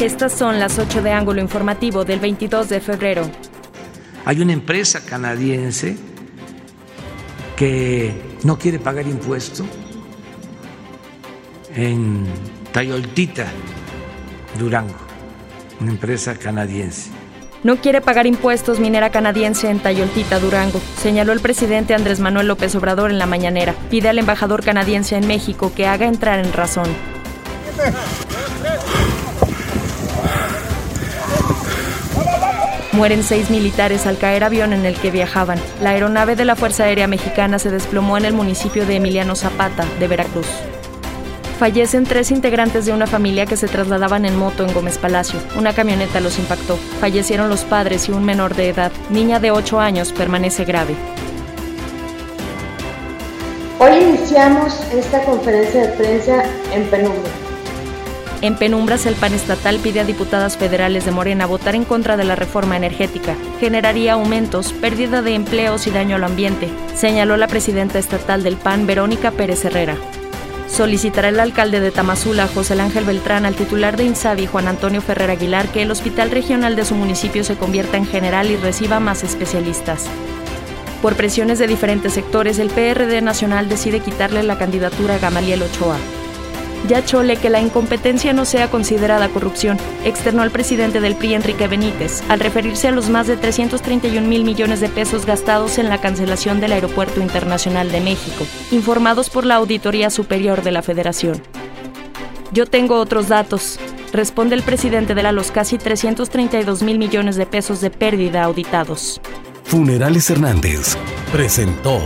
Estas son las 8 de ángulo informativo del 22 de febrero. Hay una empresa canadiense que no quiere pagar impuesto en Tayoltita, Durango, una empresa canadiense. No quiere pagar impuestos minera canadiense en Tayoltita, Durango, señaló el presidente Andrés Manuel López Obrador en la mañanera. Pide al embajador canadiense en México que haga entrar en razón. Mueren seis militares al caer avión en el que viajaban. La aeronave de la Fuerza Aérea Mexicana se desplomó en el municipio de Emiliano Zapata, de Veracruz. Fallecen tres integrantes de una familia que se trasladaban en moto en Gómez Palacio. Una camioneta los impactó. Fallecieron los padres y un menor de edad. Niña de 8 años permanece grave. Hoy iniciamos esta conferencia de prensa en penumbra. En penumbras, el PAN estatal pide a diputadas federales de Morena votar en contra de la reforma energética. Generaría aumentos, pérdida de empleos y daño al ambiente, señaló la presidenta estatal del PAN, Verónica Pérez Herrera solicitará el alcalde de Tamazula, José Ángel Beltrán, al titular de INSABI, Juan Antonio Ferrer Aguilar, que el hospital regional de su municipio se convierta en general y reciba más especialistas. Por presiones de diferentes sectores, el PRD Nacional decide quitarle la candidatura a Gamaliel Ochoa. Ya chole que la incompetencia no sea considerada corrupción, externó el presidente del PRI Enrique Benítez, al referirse a los más de 331 mil millones de pesos gastados en la cancelación del Aeropuerto Internacional de México, informados por la Auditoría Superior de la Federación. Yo tengo otros datos, responde el presidente de la los casi 332 mil millones de pesos de pérdida auditados. Funerales Hernández presentó